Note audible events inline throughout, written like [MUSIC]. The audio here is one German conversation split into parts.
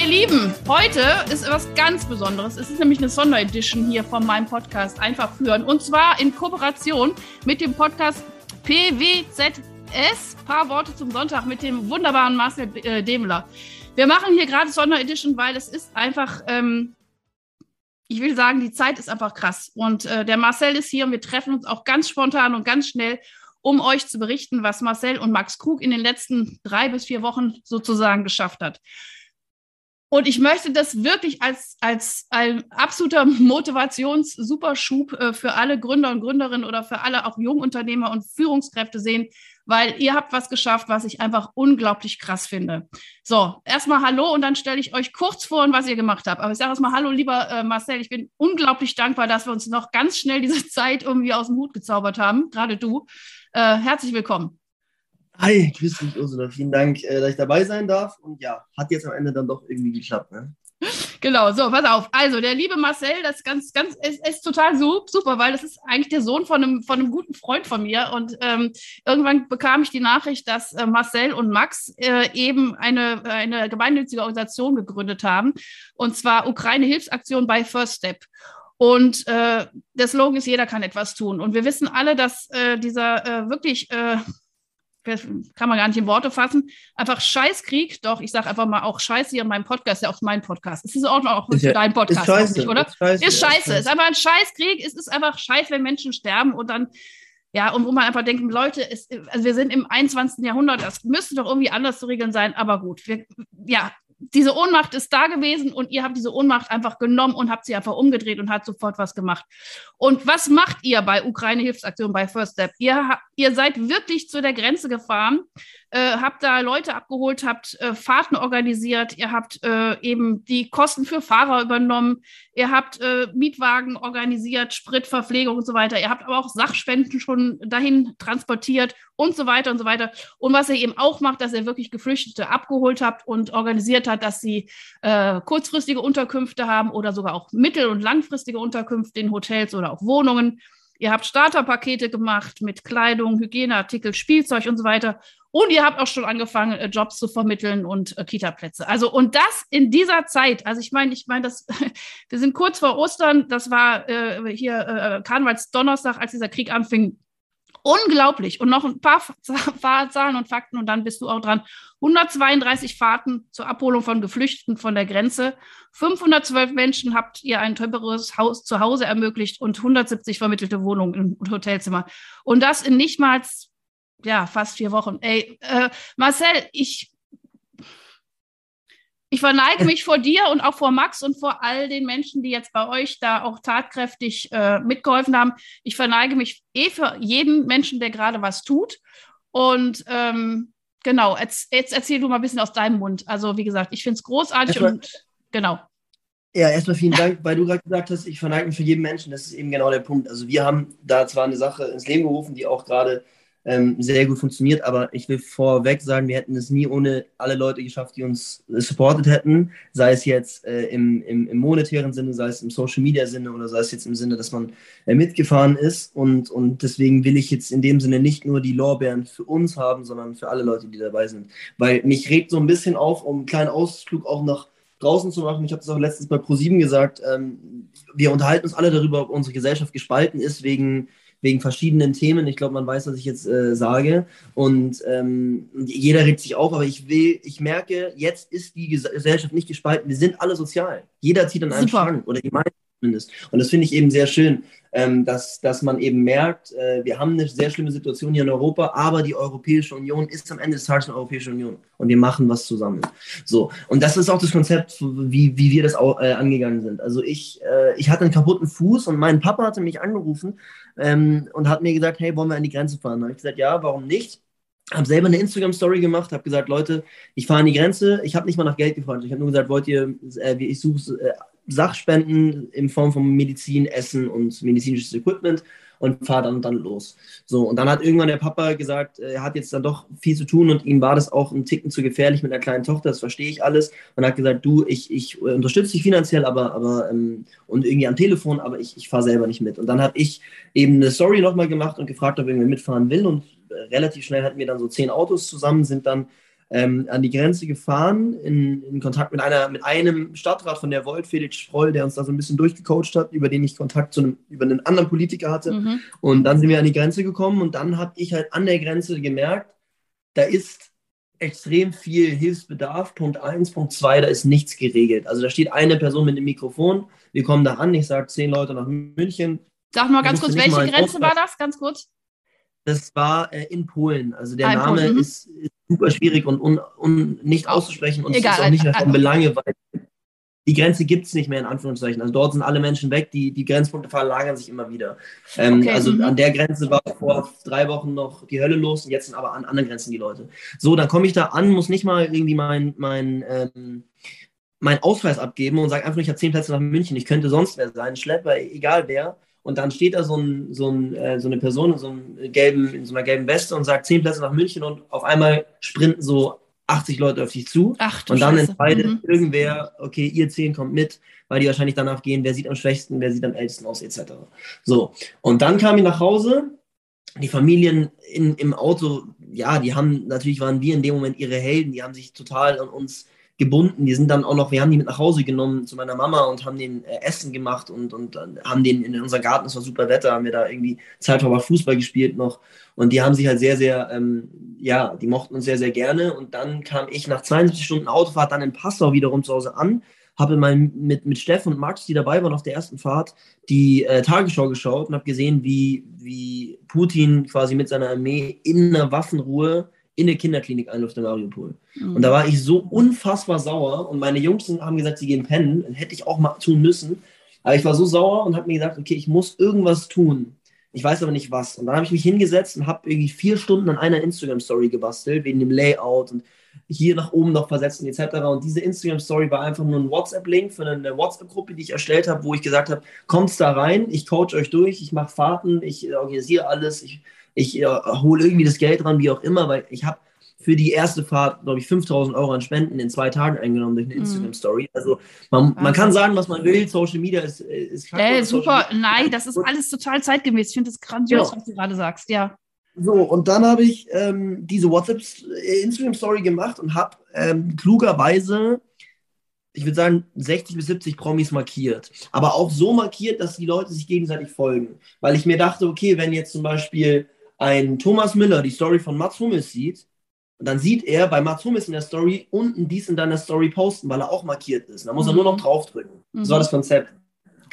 Ihr Lieben, heute ist etwas ganz Besonderes. Es ist nämlich eine Sonderedition hier von meinem Podcast Einfach führen und zwar in Kooperation mit dem Podcast PWZ es. Paar Worte zum Sonntag mit dem wunderbaren Marcel äh, Demler. Wir machen hier gerade Sonderedition, weil es ist einfach, ähm, ich will sagen, die Zeit ist einfach krass. Und äh, der Marcel ist hier und wir treffen uns auch ganz spontan und ganz schnell, um euch zu berichten, was Marcel und Max Krug in den letzten drei bis vier Wochen sozusagen geschafft hat. Und ich möchte das wirklich als, als ein absoluter Motivations-Superschub äh, für alle Gründer und Gründerinnen oder für alle auch Jungunternehmer und Führungskräfte sehen, weil ihr habt was geschafft, was ich einfach unglaublich krass finde. So, erstmal Hallo und dann stelle ich euch kurz vor, was ihr gemacht habt. Aber ich sage erstmal Hallo, lieber äh, Marcel. Ich bin unglaublich dankbar, dass wir uns noch ganz schnell diese [LAUGHS] Zeit irgendwie aus dem Hut gezaubert haben. Gerade du. Äh, herzlich willkommen. Hi, grüß dich, Ursula. Vielen Dank, äh, dass ich dabei sein darf. Und ja, hat jetzt am Ende dann doch irgendwie geklappt. Ne? [LAUGHS] Genau, so, pass auf. Also, der liebe Marcel, das ist ganz, ganz, ist, ist total super, weil das ist eigentlich der Sohn von einem, von einem guten Freund von mir. Und ähm, irgendwann bekam ich die Nachricht, dass äh, Marcel und Max äh, eben eine, eine gemeinnützige Organisation gegründet haben. Und zwar Ukraine Hilfsaktion bei First Step. Und äh, der Slogan ist, jeder kann etwas tun. Und wir wissen alle, dass äh, dieser äh, wirklich äh, kann man gar nicht in Worte fassen. Einfach Scheißkrieg, doch, ich sage einfach mal auch Scheiße hier in meinem Podcast, ja auch mein Podcast. Es ist auch noch für deinen Podcast, ist scheiße, nicht, oder? Ist scheiße. Ist scheiße. Ja, ist einfach ein Scheißkrieg. Es ist einfach scheiße, wenn Menschen sterben und dann, ja, und wo man einfach denkt, Leute, es, also wir sind im 21. Jahrhundert, das müsste doch irgendwie anders zu regeln sein, aber gut. Wir, ja, diese Ohnmacht ist da gewesen und ihr habt diese Ohnmacht einfach genommen und habt sie einfach umgedreht und habt sofort was gemacht. Und was macht ihr bei Ukraine Hilfsaktion bei First Step? Ihr, ihr seid wirklich zu der Grenze gefahren äh, habt da Leute abgeholt, habt äh, Fahrten organisiert, ihr habt äh, eben die Kosten für Fahrer übernommen, ihr habt äh, Mietwagen organisiert, Spritverpflegung und so weiter, ihr habt aber auch Sachspenden schon dahin transportiert und so weiter und so weiter. Und was ihr eben auch macht, dass ihr wirklich Geflüchtete abgeholt habt und organisiert hat, dass sie äh, kurzfristige Unterkünfte haben oder sogar auch mittel- und langfristige Unterkünfte in Hotels oder auch Wohnungen. Ihr habt Starterpakete gemacht mit Kleidung, Hygieneartikel, Spielzeug und so weiter. Und ihr habt auch schon angefangen, äh, Jobs zu vermitteln und äh, Kita-Plätze. Also, und das in dieser Zeit. Also, ich meine, ich meine, das, [LAUGHS] wir sind kurz vor Ostern. Das war äh, hier äh, Karnevalsdonnerstag, als dieser Krieg anfing. Unglaublich. Und noch ein [LAUGHS] paar Zahlen und Fakten und dann bist du auch dran. 132 Fahrten zur Abholung von Geflüchteten von der Grenze. 512 Menschen habt ihr ein temporäres Haus zu Hause ermöglicht und 170 vermittelte Wohnungen im Hotelzimmer. Und das in nicht mal ja, fast vier Wochen. Ey, äh, Marcel, ich, ich verneige mich vor dir und auch vor Max und vor all den Menschen, die jetzt bei euch da auch tatkräftig äh, mitgeholfen haben. Ich verneige mich eh für jeden Menschen, der gerade was tut. Und ähm, genau, jetzt, jetzt, erzähl du mal ein bisschen aus deinem Mund. Also, wie gesagt, ich finde es großartig erstmal, und genau. Ja, erstmal vielen Dank, weil du gerade gesagt hast, ich verneige mich für jeden Menschen. Das ist eben genau der Punkt. Also, wir haben da zwar eine Sache ins Leben gerufen, die auch gerade ähm, sehr gut funktioniert. Aber ich will vorweg sagen, wir hätten es nie ohne alle Leute geschafft, die uns äh, supportet hätten. Sei es jetzt äh, im, im, im, monetären Sinne, sei es im Social Media Sinne oder sei es jetzt im Sinne, dass man äh, mitgefahren ist. Und, und deswegen will ich jetzt in dem Sinne nicht nur die Lorbeeren für uns haben, sondern für alle Leute, die dabei sind. Weil mich regt so ein bisschen auf, um einen kleinen Ausflug auch nach draußen zu machen. Ich habe das auch letztens bei ProSieben gesagt. Ähm, wir unterhalten uns alle darüber, ob unsere Gesellschaft gespalten ist wegen wegen verschiedenen Themen. Ich glaube, man weiß, was ich jetzt äh, sage. Und ähm, jeder regt sich auf, aber ich will, ich merke, jetzt ist die Gesellschaft nicht gespalten. Wir sind alle sozial. Jeder zieht an einem Super. Strang oder die meisten zumindest. Und das finde ich eben sehr schön, ähm, dass, dass man eben merkt, äh, wir haben eine sehr schlimme Situation hier in Europa, aber die Europäische Union ist am Ende des Tages eine Europäische Union und wir machen was zusammen. So, und das ist auch das Konzept, wie, wie wir das auch, äh, angegangen sind. Also ich, äh, ich hatte einen kaputten Fuß und mein Papa hatte mich angerufen ähm, und hat mir gesagt, hey, wollen wir an die Grenze fahren? Da habe ich gesagt, ja, warum nicht? habe selber eine Instagram-Story gemacht, habe gesagt, Leute, ich fahre an die Grenze, ich habe nicht mal nach Geld gefragt. Ich habe nur gesagt, wollt ihr, äh, ich suche äh, Sachspenden in Form von Medizin, Essen und medizinisches Equipment und fahre dann dann los. So, und dann hat irgendwann der Papa gesagt, er hat jetzt dann doch viel zu tun und ihm war das auch ein Ticken zu gefährlich mit einer kleinen Tochter, das verstehe ich alles. Und hat gesagt, du, ich, ich unterstütze dich finanziell, aber, aber ähm, und irgendwie am Telefon, aber ich, ich fahre selber nicht mit. Und dann habe ich eben eine Story nochmal gemacht und gefragt, ob irgendwer mitfahren will. Und relativ schnell hatten wir dann so zehn Autos zusammen, sind dann ähm, an die Grenze gefahren, in, in, Kontakt mit, einer, mit einem Stadtrat von der Volt, Felix Sproll, der uns da so ein bisschen durchgecoacht hat, über den ich Kontakt zu einem, über einen anderen Politiker hatte. Mhm. Und dann sind wir an die Grenze gekommen und dann habe ich halt an der Grenze gemerkt, da ist extrem viel Hilfsbedarf. Punkt 1, Punkt 2, da ist nichts geregelt. Also da steht eine Person mit dem Mikrofon, wir kommen da an, ich sage zehn Leute nach München. Sag mal ganz kurz, welche Grenze war das? Ganz kurz. Das war äh, in Polen. Also der ah, Name mhm. ist, ist, super schwierig und un, un, nicht auszusprechen und Egal, es ist auch nicht mehr von Belange, weil die Grenze gibt es nicht mehr in Anführungszeichen. Also dort sind alle Menschen weg, die, die Grenzpunkte verlagern sich immer wieder. Ähm, okay, also mhm. an der Grenze war vor drei Wochen noch die Hölle los und jetzt sind aber an anderen Grenzen die Leute. So, dann komme ich da an, muss nicht mal irgendwie mein, mein, ähm, mein Ausweis abgeben und sage einfach, ich habe zehn Plätze nach München, ich könnte sonst wer sein, Schlepper, egal wer. Und dann steht da so, ein, so, ein, äh, so eine Person in so, einem gelben, in so einer gelben Weste und sagt zehn Plätze nach München und auf einmal sprinten so 80 Leute auf dich zu. Ach, und dann Scheiße. entscheidet mhm. irgendwer, okay, ihr zehn kommt mit, weil die wahrscheinlich danach gehen, wer sieht am schwächsten, wer sieht am ältesten aus, etc. So. Und dann kam ich nach Hause. Die Familien in, im Auto, ja, die haben, natürlich waren wir in dem Moment ihre Helden, die haben sich total an uns gebunden. Die sind dann auch noch, wir haben die mit nach Hause genommen zu meiner Mama und haben den äh, Essen gemacht und, und äh, haben den in unser Garten, es war super Wetter, haben wir da irgendwie zeitweise Fußball gespielt noch. Und die haben sich halt sehr, sehr, ähm, ja, die mochten uns sehr, sehr gerne. Und dann kam ich nach 72 Stunden Autofahrt dann in Passau wiederum zu Hause an, habe mal mit, mit Steff und Max, die dabei waren auf der ersten Fahrt, die äh, Tagesschau geschaut und habe gesehen, wie, wie Putin quasi mit seiner Armee in einer Waffenruhe in eine Kinderklinik einläuft in Mariupol. Mhm. Und da war ich so unfassbar sauer und meine Jungs haben gesagt, sie gehen pennen. Hätte ich auch mal tun müssen. Aber ich war so sauer und habe mir gesagt, okay, ich muss irgendwas tun. Ich weiß aber nicht was. Und dann habe ich mich hingesetzt und habe irgendwie vier Stunden an einer Instagram-Story gebastelt, wegen dem Layout und hier nach oben noch versetzen etc. Und diese Instagram-Story war einfach nur ein WhatsApp-Link für eine WhatsApp-Gruppe, die ich erstellt habe, wo ich gesagt habe, kommt da rein, ich coach euch durch, ich mache Fahrten, ich organisiere alles, ich ich äh, hole irgendwie das Geld ran, wie auch immer, weil ich habe für die erste Fahrt, glaube ich, 5000 Euro an Spenden in zwei Tagen eingenommen durch eine mhm. Instagram-Story. Also man, man kann sagen, was man will, Social Media ist, ist äh, Super, nein, das ist alles total zeitgemäß. Ich finde das grandios, ja. was du gerade sagst, ja. So, und dann habe ich ähm, diese WhatsApp-Instagram-Story gemacht und habe ähm, klugerweise, ich würde sagen, 60 bis 70 Promis markiert. Aber auch so markiert, dass die Leute sich gegenseitig folgen. Weil ich mir dachte, okay, wenn jetzt zum Beispiel ein Thomas Müller die Story von Mats Hummels sieht, dann sieht er bei Mats Hummels in der Story unten dies in deiner Story posten, weil er auch markiert ist. Da muss mhm. er nur noch draufdrücken. Mhm. Das war das Konzept.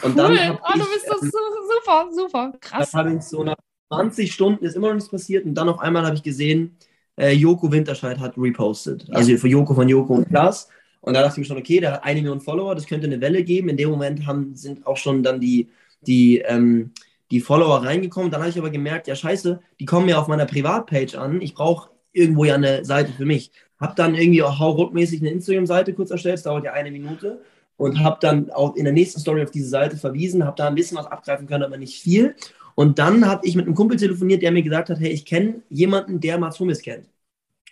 Und cool. dann oh, du bist das super, super, krass. Dann habe ich so nach 20 Stunden ist immer noch nichts passiert und dann auf einmal habe ich gesehen, äh, Joko Winterscheid hat repostet. Also für Joko von Joko und Klaas. Und da dachte ich mir schon, okay, der hat eine Million Follower, das könnte eine Welle geben. In dem Moment haben, sind auch schon dann die, die ähm, die Follower reingekommen. Dann habe ich aber gemerkt, ja scheiße, die kommen ja auf meiner Privatpage an. Ich brauche irgendwo ja eine Seite für mich. Habe dann irgendwie auch hauruckmäßig eine Instagram-Seite kurz erstellt, das dauert ja eine Minute. Und habe dann auch in der nächsten Story auf diese Seite verwiesen, habe da ein bisschen was abgreifen können, aber nicht viel. Und dann habe ich mit einem Kumpel telefoniert, der mir gesagt hat, hey, ich kenne jemanden, der Mats Hummels kennt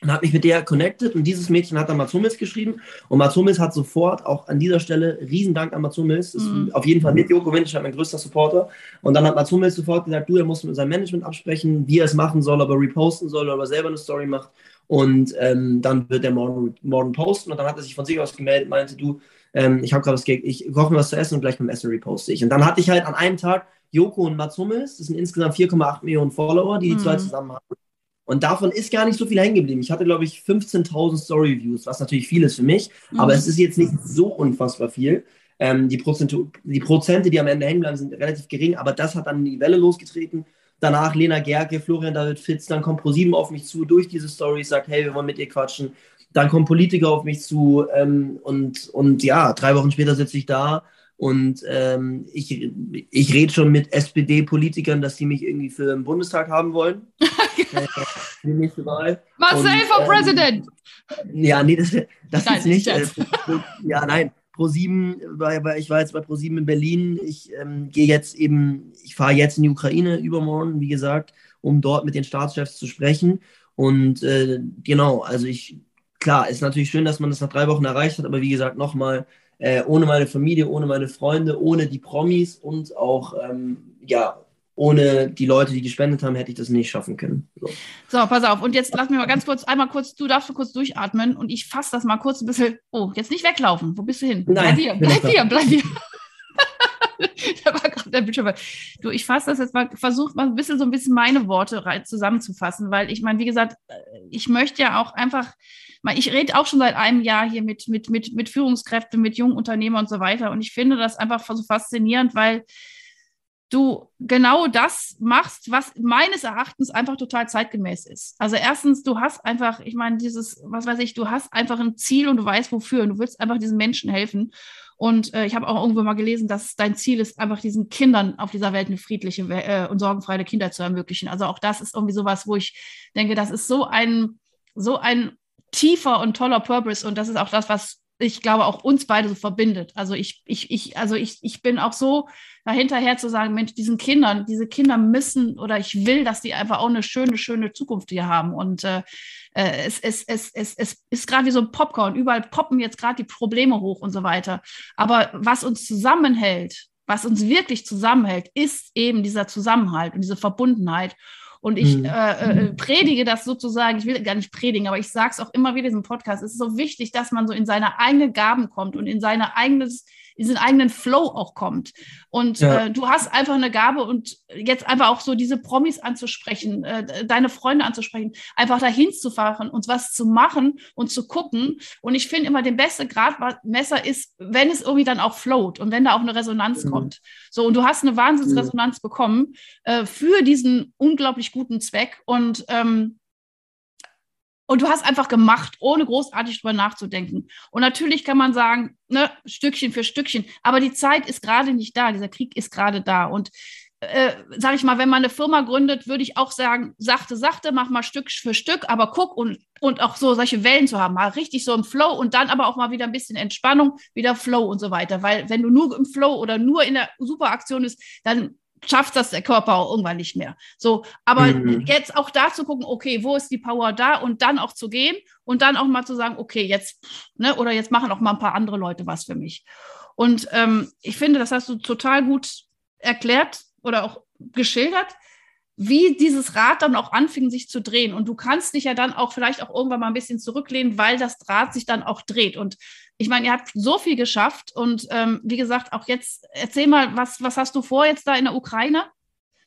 und habe mich mit der connected und dieses Mädchen hat dann Mats Hummels geschrieben und Mats Hummels hat sofort auch an dieser Stelle riesen Dank an Mats Hummels, ist mhm. auf jeden Fall mit Joko Winterscheid mein größter Supporter. Und dann hat Mats Hummels sofort gesagt, du, er muss mit seinem Management absprechen, wie er es machen soll, ob er reposten soll oder selber eine Story macht. Und ähm, dann wird er morgen, morgen posten. Und dann hat er sich von sich aus gemeldet, meinte, du, ähm, ich habe gerade was, ich koche mir was zu essen und gleich beim Essen reposte ich. Und dann hatte ich halt an einem Tag Joko und Mats Hummels, das sind insgesamt 4,8 Millionen Follower, die die mhm. zwei zusammen haben und davon ist gar nicht so viel hängen geblieben. Ich hatte, glaube ich, 15.000 Story-Views, was natürlich viel ist für mich, mhm. aber es ist jetzt nicht so unfassbar viel. Ähm, die, Prozente, die Prozente, die am Ende hängen bleiben, sind relativ gering, aber das hat dann die Welle losgetreten. Danach Lena Gerke, Florian David Fitz, dann kommt ProSieben auf mich zu durch diese Story, sagt, hey, wir wollen mit dir quatschen. Dann kommen Politiker auf mich zu ähm, und, und ja, drei Wochen später sitze ich da Und ähm, ich, ich rede schon mit SPD-Politikern, dass die mich irgendwie für den Bundestag haben wollen. [LAUGHS] äh, die nächste Wahl. Marcel for ähm, President! Ja, nee, das, das nein, ist nicht. Äh, ja, nein. Pro7, ich war jetzt bei Pro7 in Berlin. Ich ähm, gehe jetzt eben, ich fahre jetzt in die Ukraine übermorgen, wie gesagt, um dort mit den Staatschefs zu sprechen. Und äh, genau, also ich, klar, ist natürlich schön, dass man das nach drei Wochen erreicht hat, aber wie gesagt, nochmal, äh, ohne meine Familie, ohne meine Freunde, ohne die Promis und auch, ähm, ja, ohne die Leute, die gespendet haben, hätte ich das nicht schaffen können. So. so, pass auf. Und jetzt lass mich mal ganz kurz, einmal kurz, du darfst kurz durchatmen und ich fasse das mal kurz ein bisschen. Oh, jetzt nicht weglaufen. Wo bist du hin? Nein, bleib hier, bleib hier, bleib hier. [LAUGHS] da war gerade der Bildschirm. Du, ich fasse das jetzt mal, versuche mal ein bisschen so ein bisschen meine Worte zusammenzufassen, weil ich meine, wie gesagt, ich möchte ja auch einfach ich rede auch schon seit einem Jahr hier mit, mit, mit, mit Führungskräften, mit jungen Unternehmern und so weiter. Und ich finde das einfach so faszinierend, weil du genau das machst, was meines Erachtens einfach total zeitgemäß ist. Also erstens, du hast einfach, ich meine, dieses, was weiß ich, du hast einfach ein Ziel und du weißt wofür und du willst einfach diesen Menschen helfen. Und äh, ich habe auch irgendwo mal gelesen, dass dein Ziel ist, einfach diesen Kindern auf dieser Welt eine friedliche äh, und sorgenfreie Kinder zu ermöglichen. Also auch das ist irgendwie sowas, wo ich denke, das ist so ein, so ein tiefer und toller Purpose und das ist auch das, was ich glaube auch uns beide so verbindet. Also ich, ich, ich, also ich, ich bin auch so dahinterher zu sagen, Mensch, diesen Kindern, diese Kinder müssen oder ich will, dass die einfach auch eine schöne, schöne Zukunft hier haben. Und äh, äh es, es, es, es, es ist gerade wie so ein Popcorn. Überall poppen jetzt gerade die Probleme hoch und so weiter. Aber was uns zusammenhält, was uns wirklich zusammenhält, ist eben dieser Zusammenhalt und diese Verbundenheit. Und ich mhm. äh, äh, predige das sozusagen, ich will gar nicht predigen, aber ich sage es auch immer wieder in diesem Podcast, es ist so wichtig, dass man so in seine eigenen Gaben kommt und in seine eigenes diesen eigenen Flow auch kommt. Und ja. äh, du hast einfach eine Gabe und jetzt einfach auch so diese Promis anzusprechen, äh, deine Freunde anzusprechen, einfach dahin zu fahren und was zu machen und zu gucken. Und ich finde immer, der beste Gradmesser ist, wenn es irgendwie dann auch float und wenn da auch eine Resonanz mhm. kommt. So, und du hast eine Wahnsinnsresonanz mhm. bekommen äh, für diesen unglaublich guten Zweck. Und ähm, und du hast einfach gemacht, ohne großartig drüber nachzudenken. Und natürlich kann man sagen, ne, Stückchen für Stückchen, aber die Zeit ist gerade nicht da, dieser Krieg ist gerade da. Und äh, sage ich mal, wenn man eine Firma gründet, würde ich auch sagen, sachte, sachte, mach mal Stück für Stück, aber guck und, und auch so solche Wellen zu haben, mal richtig so im Flow und dann aber auch mal wieder ein bisschen Entspannung, wieder Flow und so weiter. Weil wenn du nur im Flow oder nur in der Superaktion bist, dann schafft das der Körper auch irgendwann nicht mehr. So, aber mhm. jetzt auch da zu gucken, okay, wo ist die Power da und dann auch zu gehen und dann auch mal zu sagen, okay, jetzt, ne, oder jetzt machen auch mal ein paar andere Leute was für mich. Und ähm, ich finde, das hast du total gut erklärt oder auch geschildert, wie dieses Rad dann auch anfing, sich zu drehen. Und du kannst dich ja dann auch vielleicht auch irgendwann mal ein bisschen zurücklehnen, weil das Rad sich dann auch dreht. Und ich meine, ihr habt so viel geschafft und ähm, wie gesagt, auch jetzt erzähl mal, was, was hast du vor jetzt da in der Ukraine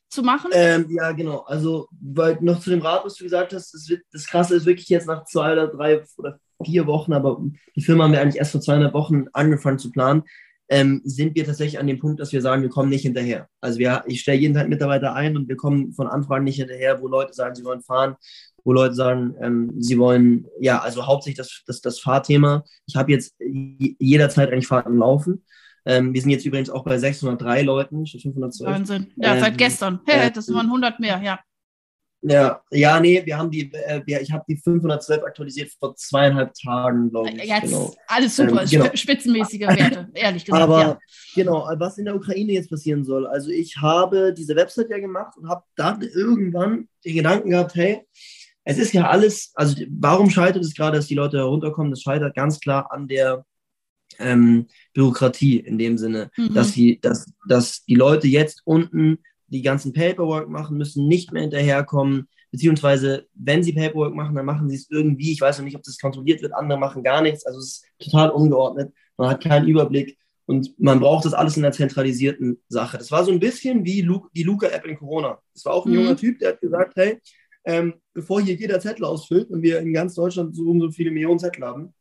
zu machen? Ähm, ja, genau. Also, weil noch zu dem Rat, was du gesagt hast, das, wird, das Krasse ist wirklich jetzt nach zwei oder drei oder vier Wochen, aber die Firma haben wir eigentlich erst vor zweieinhalb Wochen angefangen zu planen, ähm, sind wir tatsächlich an dem Punkt, dass wir sagen, wir kommen nicht hinterher. Also wir, ich stelle jeden Tag Mitarbeiter ein und wir kommen von Anfragen nicht hinterher, wo Leute sagen, sie wollen fahren wo Leute sagen, ähm, sie wollen, ja, also hauptsächlich das, das, das Fahrthema. Ich habe jetzt jederzeit eigentlich Fahrten laufen. Ähm, wir sind jetzt übrigens auch bei 603 Leuten, 512. Wahnsinn. Ja, ähm, seit gestern. Hey, das waren 100 mehr, ja. Ja, ja, nee, wir haben die, äh, ich habe die 512 aktualisiert vor zweieinhalb Tagen, glaube ich. Jetzt genau. alles super, ähm, genau. spitzenmäßige Werte, ehrlich gesagt. Aber ja. genau, was in der Ukraine jetzt passieren soll. Also ich habe diese Website ja gemacht und habe dann irgendwann den Gedanken gehabt, hey, es ist ja alles, also warum scheitert es gerade, dass die Leute herunterkommen? Das scheitert ganz klar an der ähm, Bürokratie in dem Sinne, mhm. dass, die, dass, dass die Leute jetzt unten die ganzen Paperwork machen müssen, nicht mehr hinterherkommen, beziehungsweise wenn sie Paperwork machen, dann machen sie es irgendwie, ich weiß noch nicht, ob das kontrolliert wird, andere machen gar nichts, also es ist total ungeordnet, man hat keinen Überblick und man braucht das alles in einer zentralisierten Sache. Das war so ein bisschen wie Lu die Luca-App in Corona. Das war auch ein mhm. junger Typ, der hat gesagt, hey, ähm, bevor hier jeder Zettel ausfüllt und wir in ganz Deutschland so, so viele Millionen Zettel haben,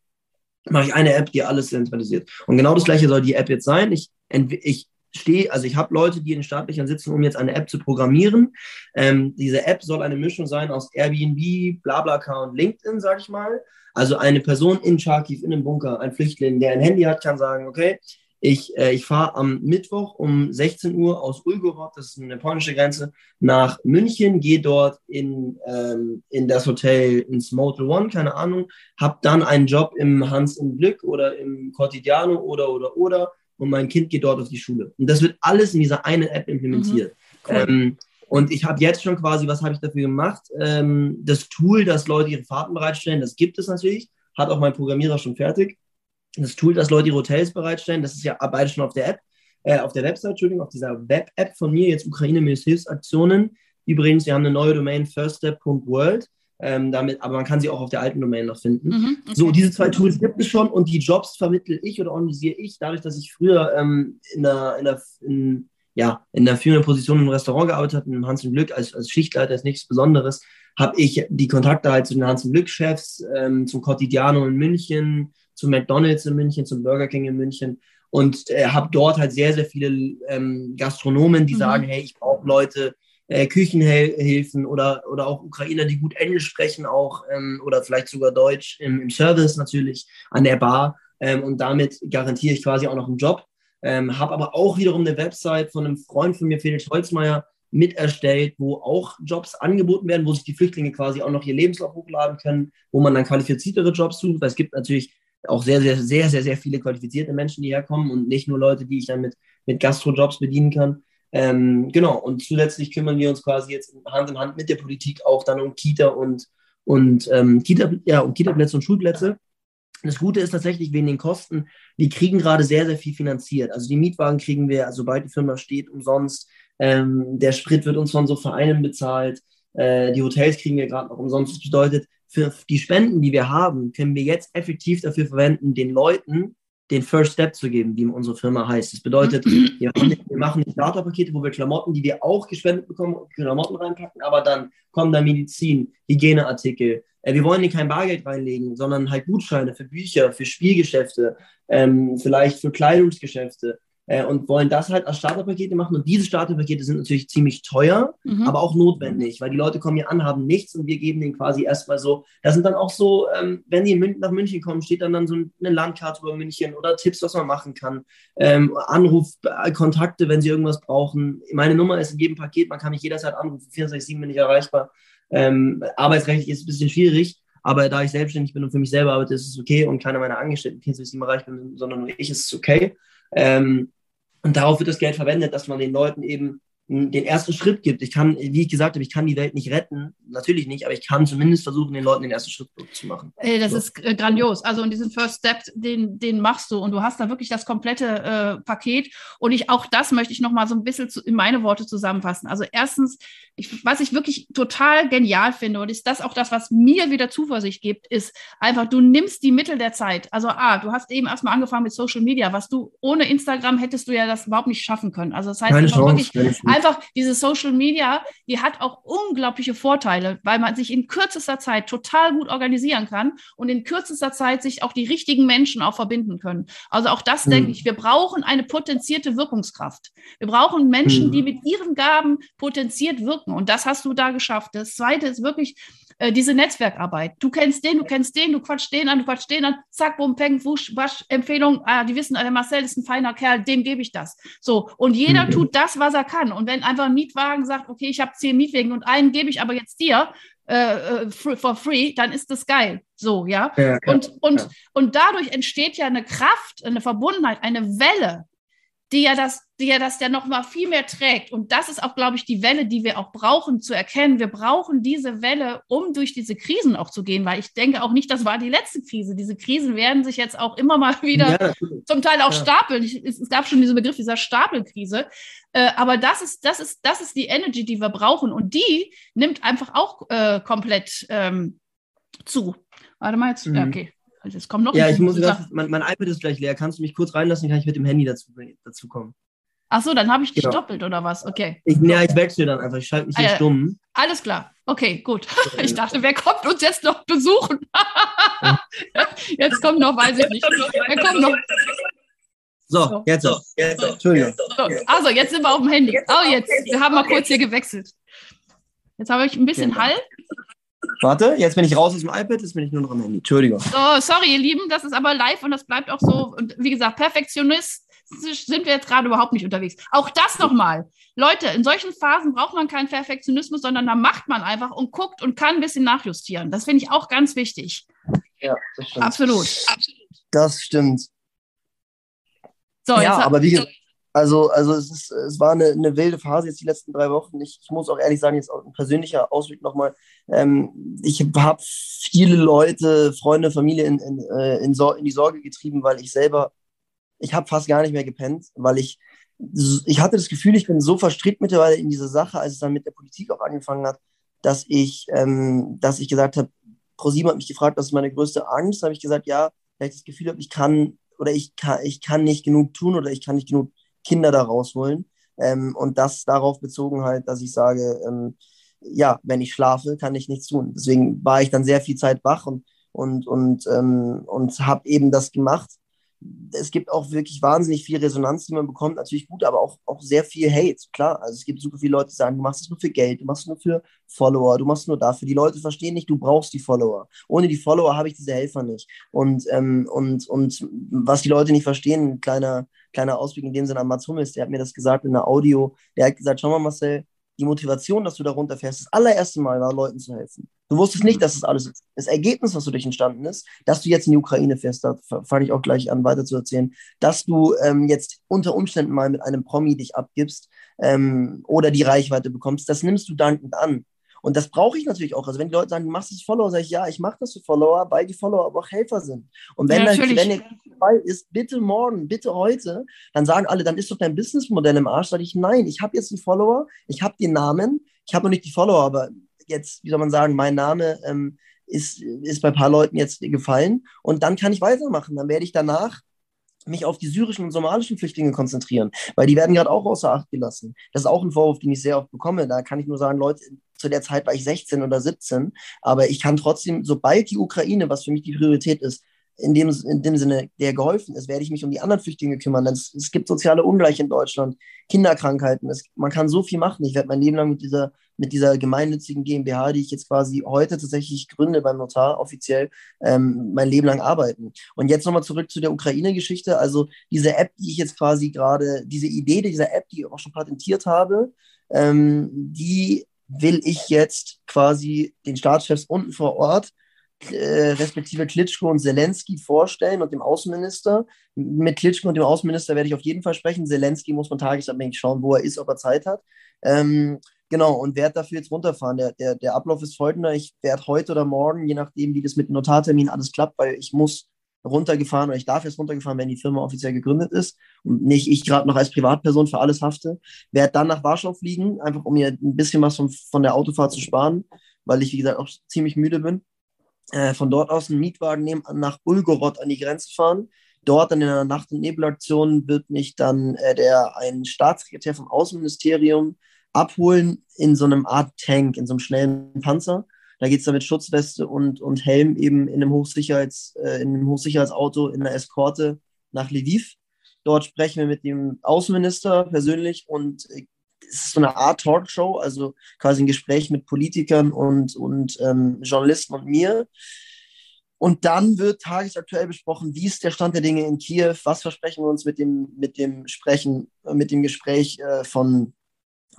mache ich eine App, die alles zentralisiert. Und genau das gleiche soll die App jetzt sein. Ich, ich stehe, also ich habe Leute, die in Startlöchern sitzen, um jetzt eine App zu programmieren. Ähm, diese App soll eine Mischung sein aus Airbnb, BlaBlaCar und LinkedIn, sage ich mal. Also eine Person in Charkiw, in einem Bunker, ein Flüchtling, der ein Handy hat, kann sagen, okay, Ich, äh, ich fahre am Mittwoch um 16 Uhr aus Ulgorod, das ist eine polnische Grenze, nach München, gehe dort in, ähm, in das Hotel ins Motel One, keine Ahnung, habe dann einen Job im Hans im Glück oder im Cortidiano oder, oder, oder und mein Kind geht dort auf die Schule. Und das wird alles in dieser einen App implementiert. Mhm, cool. ähm, und ich habe jetzt schon quasi, was habe ich dafür gemacht? Ähm, das Tool, das Leute ihre Fahrten bereitstellen, das gibt es natürlich, hat auch mein Programmierer schon fertig das Tool, das Leute ihre Hotels bereitstellen, das ist ja beide schon auf der App, äh, auf der Website, Entschuldigung, auf dieser Web-App von mir, jetzt Ukraine-Hilfsaktionen. Übrigens, wir haben eine neue Domain, firststep.world. Ähm, damit, aber man kann sie auch auf der alten Domain noch finden. Mhm, okay. So, diese zwei Tools gibt es schon und die Jobs vermittle ich oder organisiere ich, dadurch, dass ich früher ähm, in, der, in, der, in, ja, in der führenden Position im Restaurant gearbeitet habe, in Hans und Glück als, als Schichtleiter ist nichts Besonderes, habe ich die Kontakte halt zu den Hans und Glück-Chefs, ähm, zum Cotidiano in München, zu McDonalds in München, zum Burger King in München und äh, habe dort halt sehr, sehr viele ähm, Gastronomen, die mhm. sagen, hey, ich brauche Leute, äh, Küchenhilfen oder, oder auch Ukrainer, die gut Englisch sprechen auch ähm, oder vielleicht sogar Deutsch im, im Service natürlich an der Bar ähm, und damit garantiere ich quasi auch noch einen Job. Ähm, habe aber auch wiederum eine Website von einem Freund von mir, Felix Holzmeier, mit erstellt, wo auch Jobs angeboten werden, wo sich die Flüchtlinge quasi auch noch ihr Lebenslauf hochladen können, wo man dann qualifiziertere Jobs sucht, weil es gibt natürlich auch sehr, sehr, sehr, sehr, sehr viele qualifizierte Menschen, die herkommen und nicht nur Leute, die ich dann mit, mit Gastrojobs bedienen kann. Ähm, genau, und zusätzlich kümmern wir uns quasi jetzt Hand in Hand mit der Politik auch dann um Kita und, und ähm, Kita, ja, um Kitaplätze und Schulplätze. Das Gute ist tatsächlich wegen den Kosten, wir kriegen gerade sehr, sehr viel finanziert. Also die Mietwagen kriegen wir, also sobald die Firma steht, umsonst. Ähm, der Sprit wird uns von so Vereinen bezahlt. Äh, die Hotels kriegen wir gerade noch umsonst. Das bedeutet, für die Spenden, die wir haben, können wir jetzt effektiv dafür verwenden, den Leuten den First Step zu geben, wie unsere Firma heißt. Das bedeutet, wir, wir machen Starterpakete, wo wir Klamotten, die wir auch gespendet bekommen, Klamotten reinpacken, aber dann kommen da Medizin, Hygieneartikel. Äh, wir wollen hier kein Bargeld reinlegen, sondern halt Gutscheine für Bücher, für Spielgeschäfte, ähm, vielleicht für Kleidungsgeschäfte äh, und wollen das halt als Starterpakete machen. Und diese Starterpakete sind natürlich ziemlich teuer, mhm. aber auch notwendig, weil die Leute kommen hier an, haben nichts und wir geben denen quasi erstmal so, da sind dann auch so, ähm, wenn die nach München kommen, steht dann, dann so eine Landkarte über München oder Tipps, was man machen kann, ähm, Anruf, äh, Kontakte, wenn sie irgendwas brauchen. Meine Nummer ist in jedem Paket, man kann mich jederzeit anrufen, 24-7 bin ich erreichbar. Ähm, arbeitsrechtlich ist es ein bisschen schwierig, aber da ich selbstständig bin und für mich selber arbeite, ist es okay und keiner meiner Angestellten 24-7 erreichbar bin, sondern nur ich, ist es okay. Ähm, und darauf wird das Geld verwendet, dass man den Leuten eben den ersten Schritt gibt. Ich kann, wie ich gesagt habe, ich kann die Welt nicht retten, natürlich nicht, aber ich kann zumindest versuchen, den Leuten den ersten Schritt zu machen. Ey, das so. ist äh, grandios. Also und diesen First Step, den, den machst du und du hast da wirklich das komplette äh, Paket. Und ich auch das möchte ich nochmal so ein bisschen zu, in meine Worte zusammenfassen. Also erstens, ich, was ich wirklich total genial finde und ist das auch das, was mir wieder Zuversicht gibt, ist einfach, du nimmst die Mittel der Zeit. Also A, du hast eben erstmal angefangen mit Social Media, was du ohne Instagram hättest du ja das überhaupt nicht schaffen können. Also das heißt, Keine Chance, wirklich einfach diese Social Media, die hat auch unglaubliche Vorteile, weil man sich in kürzester Zeit total gut organisieren kann und in kürzester Zeit sich auch die richtigen Menschen auch verbinden können. Also auch das mhm. denke ich, wir brauchen eine potenzierte Wirkungskraft. Wir brauchen Menschen, mhm. die mit ihren Gaben potenziert wirken und das hast du da geschafft. Das zweite ist wirklich äh, diese Netzwerkarbeit. Du kennst den, du kennst den, du quatschst den an, du quatschst den an, zack, bumm, peng, wusch, wasch, Empfehlung, ah, die wissen, der Marcel ist ein feiner Kerl, dem gebe ich das. So, und jeder mhm. tut das, was er kann. Und wenn einfach ein Mietwagen sagt, okay, ich habe zehn Mietwagen und einen gebe ich aber jetzt dir, äh, äh for free, dann ist das geil. So, ja. ja und, und, ja. und dadurch entsteht ja eine Kraft, eine Verbundenheit, eine Welle, die ja das, die ja das ja noch mal viel mehr trägt. Und das ist auch, glaube ich, die Welle, die wir auch brauchen zu erkennen. Wir brauchen diese Welle, um durch diese Krisen auch zu gehen, weil ich denke auch nicht, das war die letzte Krise. Diese Krisen werden sich jetzt auch immer mal [LAUGHS] wieder ja, zum Teil auch ja. stapeln. Ich, es, gab schon diesen Begriff dieser Stapelkrise. Äh, aber das ist, das ist, das ist die Energy, die wir brauchen. Und die nimmt einfach auch äh, komplett ähm, zu. Warte mal jetzt. Mhm. Okay. Also es kommt noch Ja, ich muss grad, mein, mein, iPad ist gleich leer. Kannst du mich kurz reinlassen, kann ich mit dem Handy dazu, dazu kommen. Ach so, dann habe ich dich genau. doppelt oder was? Okay. Ich, ja, ich wechsle dann einfach. Ich schalte mich hier ah, stumm. Alles klar. Okay, gut. [LAUGHS] Ich dachte, wer kommt uns jetzt noch besuchen? [LAUGHS] jetzt kommt noch, weiß ich nicht. Wer kommt noch? So, jetzt so. Jetzt so. Entschuldigung. So, also, jetzt sind wir auf dem Handy. Oh, jetzt. Wir haben mal kurz hier gewechselt. Jetzt habe ich ein bisschen Hall. Warte, jetzt bin ich raus aus dem iPad, jetzt bin ich nur noch am Handy. Entschuldigung. So, sorry, ihr Lieben, das ist aber live und das bleibt auch so. Und wie gesagt, Perfektionist sind wir jetzt gerade überhaupt nicht unterwegs. Auch das nochmal. Leute, in solchen Phasen braucht man keinen Perfektionismus, sondern da macht man einfach und guckt und kann ein bisschen nachjustieren. Das finde ich auch ganz wichtig. Ja, das stimmt. Absolut. Das stimmt. So, ja, aber wie gesagt, also, also es, ist, es war eine, eine wilde Phase jetzt die letzten drei Wochen. Ich, ich muss auch ehrlich sagen, jetzt auch ein persönlicher Ausblick nochmal. Ähm, ich habe viele Leute, Freunde, Familie in, in, äh, in, so in die Sorge getrieben, weil ich selber, ich habe fast gar nicht mehr gepennt, weil ich, ich hatte das Gefühl, ich bin so verstrickt mittlerweile in diese Sache, als es dann mit der Politik auch angefangen hat, dass ich, ähm, dass ich gesagt habe, ProSieben hat mich gefragt, was ist meine größte Angst? Habe ich gesagt, ja, weil ich das Gefühl habe, ich kann oder ich kann, ich kann nicht genug tun oder ich kann nicht genug Kinder da rausholen. Ähm, und das darauf bezogen halt, dass ich sage, ähm, ja, wenn ich schlafe, kann ich nichts tun. Deswegen war ich dann sehr viel Zeit wach und, und, und, ähm, und habe eben das gemacht es gibt auch wirklich wahnsinnig viel Resonanz, die man bekommt, natürlich gut, aber auch, auch sehr viel Hate, klar. Also es gibt super viele Leute, die sagen, du machst es nur für Geld, du machst es nur für Follower, du machst es nur dafür. Die Leute verstehen nicht, du brauchst die Follower. Ohne die Follower habe ich diese Helfer nicht. Und, ähm, und, und was die Leute nicht verstehen, ein kleiner, kleiner Ausblick in dem Sinne an Mats Hummels, der hat mir das gesagt in der Audio, der hat gesagt, schau mal Marcel, die Motivation, dass du da runterfährst, das allererste Mal war, Leuten zu helfen. Du wusstest nicht, dass das alles ist. Das Ergebnis, was dadurch entstanden ist, dass du jetzt in die Ukraine fährst, da fange ich auch gleich an, weiter zu erzählen, dass du ähm, jetzt unter Umständen mal mit einem Promi dich abgibst ähm, oder die Reichweite bekommst, das nimmst du dankend an. Und das brauche ich natürlich auch. Also wenn die Leute sagen, du machst das Follower, sage ich, ja, ich mache das für Follower, weil die Follower aber auch Helfer sind. Und wenn, ja, dann, wenn der Fall ist, bitte morgen, bitte heute, dann sagen alle, dann ist doch dein Businessmodell im Arsch. Sage ich, nein, ich habe jetzt die Follower, ich habe den Namen, ich habe noch nicht die Follower, aber jetzt, wie soll man sagen, mein Name ähm, ist, ist bei ein paar Leuten jetzt gefallen. Und dann kann ich weitermachen. Dann werde ich danach mich auf die syrischen und somalischen Flüchtlinge konzentrieren, weil die werden gerade auch außer Acht gelassen. Das ist auch ein Vorwurf, den ich sehr oft bekomme. Da kann ich nur sagen, Leute, zu der Zeit war ich 16 oder 17, aber ich kann trotzdem, sobald die Ukraine, was für mich die Priorität ist, in dem, in dem Sinne, der geholfen ist, werde ich mich um die anderen Flüchtlinge kümmern. Denn es, es gibt soziale Ungleichheit in Deutschland, Kinderkrankheiten. Es, man kann so viel machen. Ich werde mein Leben lang mit dieser, mit dieser gemeinnützigen GmbH, die ich jetzt quasi heute tatsächlich gründe beim Notar offiziell, ähm, mein Leben lang arbeiten. Und jetzt nochmal zurück zu der Ukraine-Geschichte. Also diese App, die ich jetzt quasi gerade, diese Idee dieser App, die ich auch schon patentiert habe, ähm, die will ich jetzt quasi den Staatschefs unten vor Ort äh, respektive Klitschko und Zelensky vorstellen und dem Außenminister. Mit Klitschko und dem Außenminister werde ich auf jeden Fall sprechen. Zelensky muss man tagesabhängig schauen, wo er ist, ob er Zeit hat. Ähm, genau, und werde dafür jetzt runterfahren. Der, der, der Ablauf ist folgender. Ich werde heute oder morgen, je nachdem, wie das mit dem Notartermin alles klappt, weil ich muss runtergefahren oder ich darf jetzt runtergefahren, wenn die Firma offiziell gegründet ist und nicht ich gerade noch als Privatperson für alles hafte. Werde dann nach Warschau fliegen, einfach um mir ein bisschen was von, von der Autofahrt zu sparen, weil ich, wie gesagt, auch ziemlich müde bin äh, von dort aus einen Mietwagen nehmen, nach Ulgorod an die Grenze fahren. Dort dann in einer Nacht- und Nebelaktion wird mich dann äh, der, ein Staatssekretär vom Außenministerium abholen in so einem Art Tank, in so einem schnellen Panzer. Da geht es dann mit Schutzweste und, und Helm eben in einem, Hochsicherheits, äh, in einem Hochsicherheitsauto in einer Eskorte nach Lviv. Dort sprechen wir mit dem Außenminister persönlich und äh, es ist so eine Art Talkshow, also quasi ein Gespräch mit Politikern und, und ähm, Journalisten und mir. Und dann wird tagesaktuell besprochen, wie ist der Stand der Dinge in Kiew, was versprechen wir uns mit dem, mit dem Sprechen, äh, mit dem Gespräch äh, von,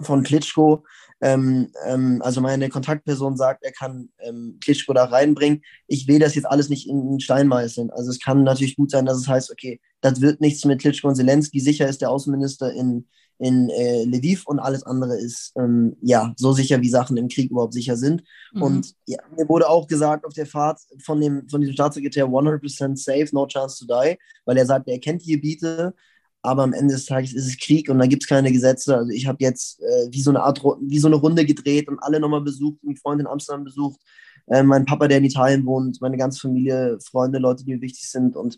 von Klitschko. Ähm, ähm, also meine Kontaktperson sagt, er kann ähm, Klitschko da reinbringen. Ich will das jetzt alles nicht in den Stein meißeln. Also es kann natürlich gut sein, dass es heißt, okay, das wird nichts mit Klitschko und Zelensky. Sicher ist der Außenminister in, in äh, Lviv und alles andere ist ähm, ja so sicher, wie Sachen im Krieg überhaupt sicher sind. Mhm. Und ja, mir wurde auch gesagt auf der Fahrt von, dem, von diesem Staatssekretär 100% safe, no chance to die, weil er sagt, er kennt die Gebiete, aber am Ende des Tages ist es Krieg und da gibt es keine Gesetze. Also ich habe jetzt äh, wie so eine Art, wie so eine Runde gedreht und alle nochmal besucht, einen Freund in Amsterdam besucht, äh, mein Papa, der in Italien wohnt, meine ganze Familie, Freunde, Leute, die mir wichtig sind und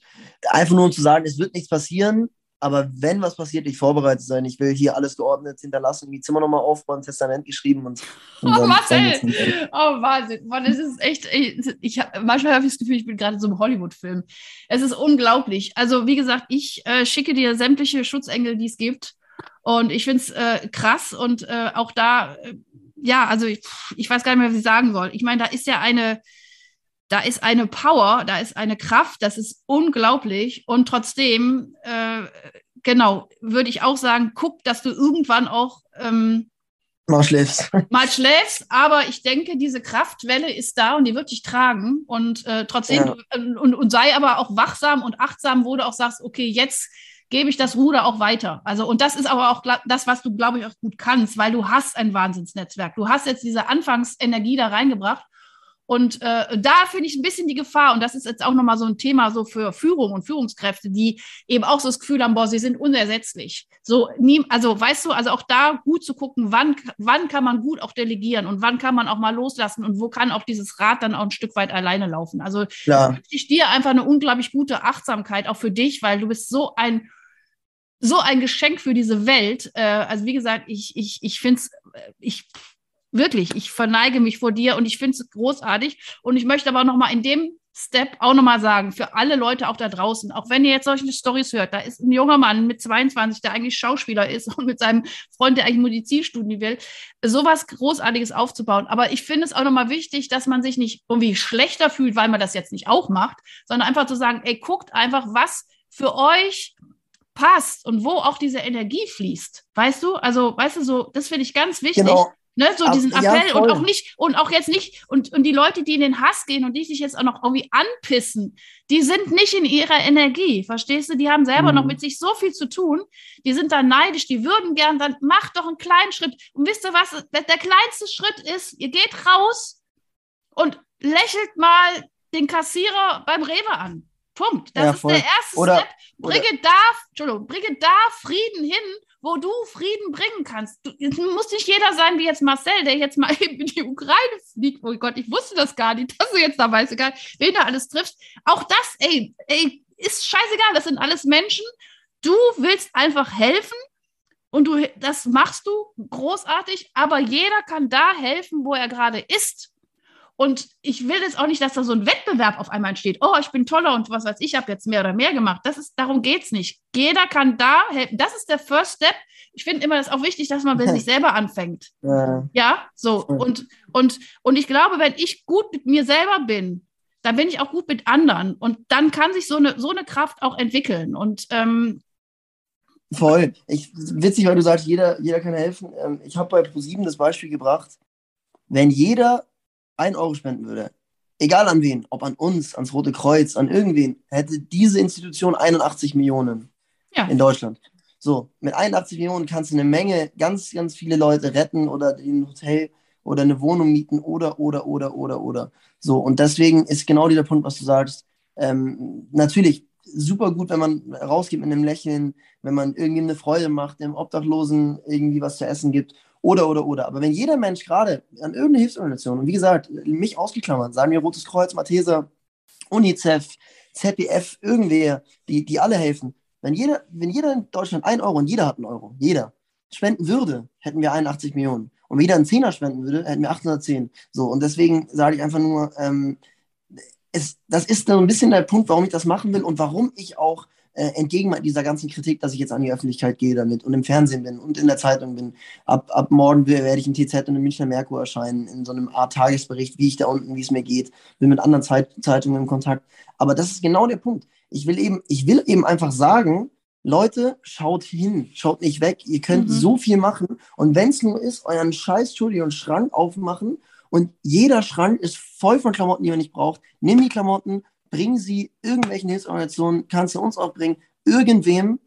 einfach nur um zu sagen, es wird nichts passieren, aber wenn was passiert, ich vorbereitet sein. Ich will hier alles geordnet hinterlassen, die Zimmer nochmal aufbauen, Testament geschrieben und. und oh, Marcel! Oh, Wahnsinn. Mann, es ist echt. Ich, ich, manchmal habe ich das Gefühl, ich bin gerade so einem Hollywood-Film. Es ist unglaublich. Also, wie gesagt, ich äh, schicke dir sämtliche Schutzengel, die es gibt. Und ich finde es äh, krass und äh, auch da, äh, ja, also ich, ich weiß gar nicht mehr, was ich sagen soll. Ich meine, da ist ja eine da ist eine Power, da ist eine Kraft, das ist unglaublich. Und trotzdem äh, genau, würde ich auch sagen, guck, dass du irgendwann auch ähm, mal schläfst. [LAUGHS] Mal schläfst, aber ich denke, diese Kraftwelle ist da und die wird dich tragen. Und äh, trotzdem, ja. und, und sei aber auch wachsam und achtsam, wo du auch sagst, okay, jetzt gebe ich das Ruder auch weiter. Also, und das ist aber auch das, was du, glaube ich, auch gut kannst, weil du hast ein Wahnsinnsnetzwerk. Du hast jetzt diese Anfangsenergie da reingebracht und äh, da finde ich ein bisschen die Gefahr, und das ist jetzt auch nochmal so ein Thema so für Führung und Führungskräfte, die eben auch so das Gefühl haben, boah, sie sind unersetzlich. So, nie, also weißt du, also auch da gut zu gucken, wann, wann kann man gut auch delegieren und wann kann man auch mal loslassen und wo kann auch dieses Rad dann auch ein Stück weit alleine laufen. Also ja. ich dir einfach eine unglaublich gute Achtsamkeit auch für dich, weil du bist so ein so ein Geschenk für diese Welt. Äh, also wie gesagt, ich, ich, ich finde es, äh, ich Wirklich, ich verneige mich vor dir und ich finde es großartig. Und ich möchte aber noch mal in dem Step auch noch mal sagen, für alle Leute auch da draußen, auch wenn ihr jetzt solche Stories hört, da ist ein junger Mann mit 22, der eigentlich Schauspieler ist [LAUGHS] und mit seinem Freund, der eigentlich Medizinstudien will, sowas Großartiges aufzubauen. Aber ich finde es auch noch mal wichtig, dass man sich nicht irgendwie schlechter fühlt, weil man das jetzt nicht auch macht, sondern einfach zu sagen, ey, guckt einfach, was für euch passt und wo auch diese Energie fließt. Weißt du? Also, weißt du, so, das finde ich ganz wichtig. Genau. Ne, so diesen Appell ja, und auch nicht, und auch jetzt nicht, und, und die Leute, die in den Hass gehen und die sich jetzt auch noch irgendwie anpissen, die sind nicht in ihrer Energie, verstehst du? Die haben selber mhm. noch mit sich so viel zu tun, die sind da neidisch, die würden gern, dann macht doch einen kleinen Schritt. Und wisst ihr was, der, der kleinste Schritt ist, ihr geht raus und lächelt mal den Kassierer beim Rewe an. Punkt. Das ja, ist der erste oder, Step. Bringe oder, da, Entschuldigung, bringe da Frieden hin wo du Frieden bringen kannst. Du, muss nicht jeder sein wie jetzt Marcel, der jetzt mal [LAUGHS] eben in die Ukraine fliegt. Oh Gott, ich wusste das gar nicht, [LAUGHS] dass du jetzt dabei bist, egal, wen du alles triffst. Auch das, ey, ey, ist scheißegal, das sind alles Menschen. Du willst einfach helfen und du, das machst du großartig, aber jeder kann da helfen, wo er gerade ist. Und ich will jetzt auch nicht, dass da so ein Wettbewerb auf einmal entsteht. Oh, ich bin toller und was weiß ich, habe jetzt mehr oder mehr gemacht. Das ist, darum geht es nicht. Jeder kann da helfen. Das ist der First Step. Ich finde immer das auch wichtig, dass man bei sich [LAUGHS] selber anfängt. Ja, ja so. Und, und, und ich glaube, wenn ich gut mit mir selber bin, dann bin ich auch gut mit anderen. Und dann kann sich so eine, so eine Kraft auch entwickeln. Und ähm, Voll. Ich, witzig, weil du sagst, jeder, jeder kann helfen. Ähm, ich habe bei ProSieben das Beispiel gebracht, wenn jeder ein Euro spenden würde, egal an wen, ob an uns, ans Rote Kreuz, an irgendwen, hätte diese Institution 81 Millionen ja. in Deutschland. So, mit 81 Millionen kannst du eine Menge, ganz, ganz viele Leute retten oder ein Hotel oder eine Wohnung mieten oder, oder, oder, oder, oder. So, und deswegen ist genau dieser Punkt, was du sagst. Ähm, natürlich super gut, wenn man rausgeht mit einem Lächeln, wenn man irgendwie eine Freude macht, dem Obdachlosen irgendwie was zu essen gibt oder, oder, oder. Aber wenn jeder Mensch gerade an irgendeine Hilfsorganisation, und wie gesagt, mich ausgeklammert, sagen wir Rotes Kreuz, Malteser, UNICEF, ZDF, irgendwer, die, die alle helfen, wenn jeder, wenn jeder in Deutschland ein Euro, und jeder hat einen Euro, jeder, spenden würde, hätten wir 81 Millionen. Und wenn jeder einen Zehner spenden würde, hätten wir 810. So, und deswegen sage ich einfach nur, ähm, es, das ist so ein bisschen der Punkt, warum ich das machen will und warum ich auch äh, entgegen dieser ganzen Kritik, dass ich jetzt an die Öffentlichkeit gehe damit und im Fernsehen bin und in der Zeitung bin. Ab, ab morgen werde ich im TZ und im Münchner Merkur erscheinen, in so einem Art Tagesbericht, wie ich da unten, wie es mir geht, bin mit anderen Zeit, Zeitungen in Kontakt. Aber das ist genau der Punkt. Ich will eben, ich will eben einfach sagen, Leute, schaut hin, schaut nicht weg. Ihr könnt mhm. so viel machen. Und wenn es nur ist, euren scheiß Studio und Schrank aufmachen und jeder Schrank ist voll von Klamotten, die ihr nicht braucht. Nimm die Klamotten, bring sie irgendwelchen Hilfsorganisationen, kannst du uns auch bringen, irgendwem,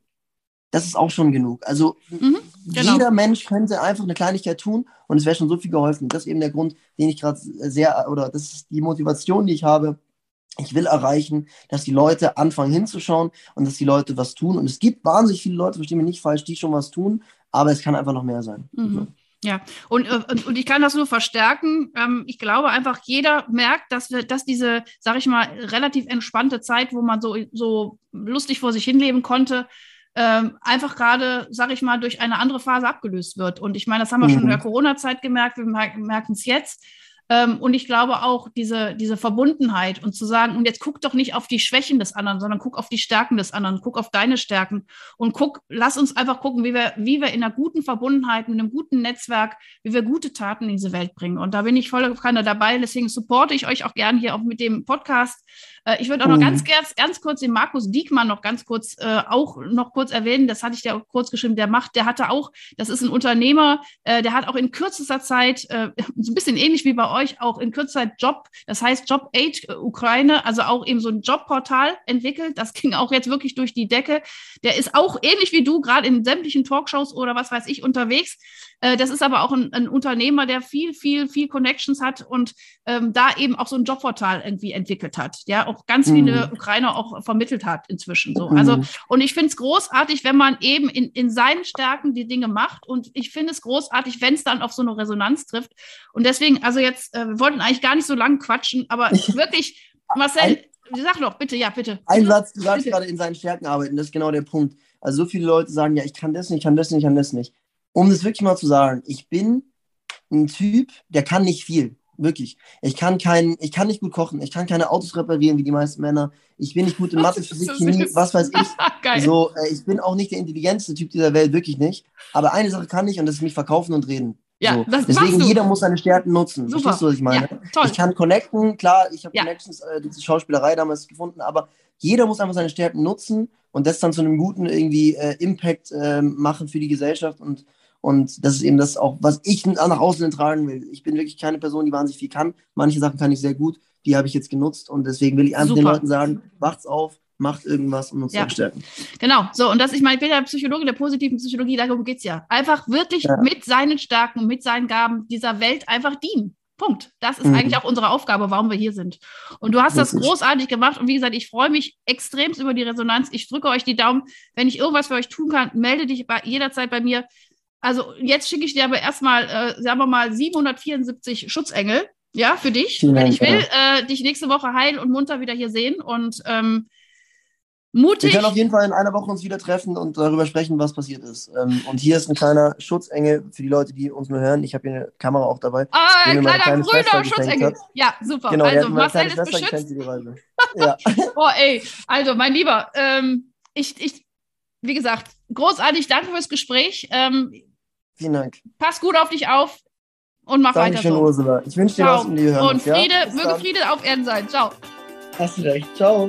das ist auch schon genug. Also mhm, genau. jeder Mensch könnte einfach eine Kleinigkeit tun und es wäre schon so viel geholfen. Das ist eben der Grund, den ich gerade sehr, oder das ist die Motivation, die ich habe. Ich will erreichen, dass die Leute anfangen hinzuschauen und dass die Leute was tun. Und es gibt wahnsinnig viele Leute, verstehen mich nicht falsch, die schon was tun, aber es kann einfach noch mehr sein. Mhm. Ja, und, äh, und, und ich kann das nur verstärken. Ähm, ich glaube einfach, jeder merkt, dass wir, dass diese, sag ich mal, relativ entspannte Zeit, wo man so, so lustig vor sich hinleben konnte, ähm, einfach gerade, sag ich mal, durch eine andere Phase abgelöst wird. Und ich meine, das haben wir mhm. schon in der mhm. Corona-Zeit gemerkt, wir merken es jetzt. Ähm, und ich glaube auch diese, diese Verbundenheit und zu sagen, und jetzt guck doch nicht auf die Schwächen des anderen, sondern guck auf die Stärken des anderen, guck auf deine Stärken und guck, lass uns einfach gucken, wie wir, wie wir in einer guten Verbundenheit, mit einem guten Netzwerk, wie wir gute Taten in diese Welt bringen. Und da bin ich voll dabei, deswegen supporte ich euch auch gern hier auch mit dem Podcast. Äh, ich würde auch noch ganz, ganz, ganz kurz den Markus Diekmann noch ganz kurz äh, auch noch kurz erwähnen. Das hatte ich ja auch kurz geschrieben. Der macht, der hatte auch, das ist ein Unternehmer, äh, der hat auch in kürzester Zeit, äh, so ein bisschen ähnlich wie bei euch, auch in kürzester Zeit Job, das heißt Job Aid äh, Ukraine, also auch eben so ein Jobportal entwickelt. Das [LAUGHS] ging auch jetzt wirklich durch die Decke. Der ist auch ähnlich wie du, gerade in sämtlichen Talkshows oder was weiß ich unterwegs. Äh, das ist aber auch ein, ein, Unternehmer, der viel, viel, viel Connections hat und ähm, da eben auch so ein Jobportal irgendwie entwickelt hat, der auch ganz viele mhm. Ukrainer auch vermittelt hat inzwischen. So. Also, mhm. und ich finde es großartig, wenn man eben in, in seinen Stärken die Dinge macht. Und ich finde es großartig, wenn es dann auf so eine Resonanz trifft. Und deswegen, also jetzt, äh, wir wollten eigentlich gar nicht so lange quatschen, aber [LAUGHS] wirklich, Marcel, sag doch, bitte, ja, bitte. Ein Satz, du sagst gerade in seinen Stärken arbeiten, das ist genau der Punkt. Also so viele Leute sagen, ja, ich kann das nicht, ich kann das nicht, ich kann das nicht um das wirklich mal zu sagen, ich bin ein Typ, der kann nicht viel. Wirklich. Ich kann kein, ich kann nicht gut kochen, ich kann keine Autos reparieren wie die meisten Männer. Ich bin nicht gut in [LAUGHS] Mathe, Physik, Chemie, was weiß ich. [LAUGHS] so, äh, ich bin auch nicht der intelligenteste Typ dieser Welt, wirklich nicht. Aber eine Sache kann ich und das ist mich verkaufen und reden. Ja, so. das Deswegen jeder muss seine Stärken nutzen. Super. Verstehst du, was ich meine? Ja, ich kann connecten, klar, ich habe ja. Connections äh, durch die Schauspielerei damals gefunden, aber jeder muss einfach seine Stärken nutzen und das dann zu einem guten irgendwie äh, Impact äh, machen für die Gesellschaft und und das ist eben das auch, was ich nach außen tragen will. Ich bin wirklich keine Person, die wahnsinnig viel kann. Manche Sachen kann ich sehr gut. Die habe ich jetzt genutzt. Und deswegen will ich einfach Super. den Leuten sagen, wacht's auf, macht irgendwas, um uns ja. zu stärken. Genau, so, und das, ich meine, ich bin ja Psychologe der positiven Psychologie, darum geht es ja. Einfach wirklich ja. mit seinen Stärken, mit seinen Gaben dieser Welt einfach dienen. Punkt. Das ist mhm. eigentlich auch unsere Aufgabe, warum wir hier sind. Und du hast das, das großartig gemacht. Und wie gesagt, ich freue mich extremst über die Resonanz. Ich drücke euch die Daumen. Wenn ich irgendwas für euch tun kann, melde dich bei, jederzeit bei mir. Also jetzt schicke ich dir aber erstmal, äh, sagen wir mal, 774 Schutzengel, ja, für dich. Vielen Dank, ich will äh, dich nächste Woche heil und munter wieder hier sehen und ähm, mutig. Wir können auf jeden Fall in einer Woche uns wieder treffen und darüber sprechen, was passiert ist. Ähm, und hier ist ein kleiner Schutzengel für die Leute, die uns nur hören. Ich habe hier eine Kamera auch dabei. Ah, ein kleiner grüner Schutzengel. Ja, super. Genau, also Marcel ist beschützt. [LAUGHS] ja. oh, ey, also mein Lieber, ähm, ich, ich, wie gesagt, großartig. Danke fürs Gespräch. Ähm, Vielen Dank. Pass gut auf dich auf und mach Dankeschön, weiter so. Ursula. Ich wünsche dir was und wir hören Und Friede, ja? möge dann. Friede auf Erden sein. Ciao. Hast du recht. Ciao.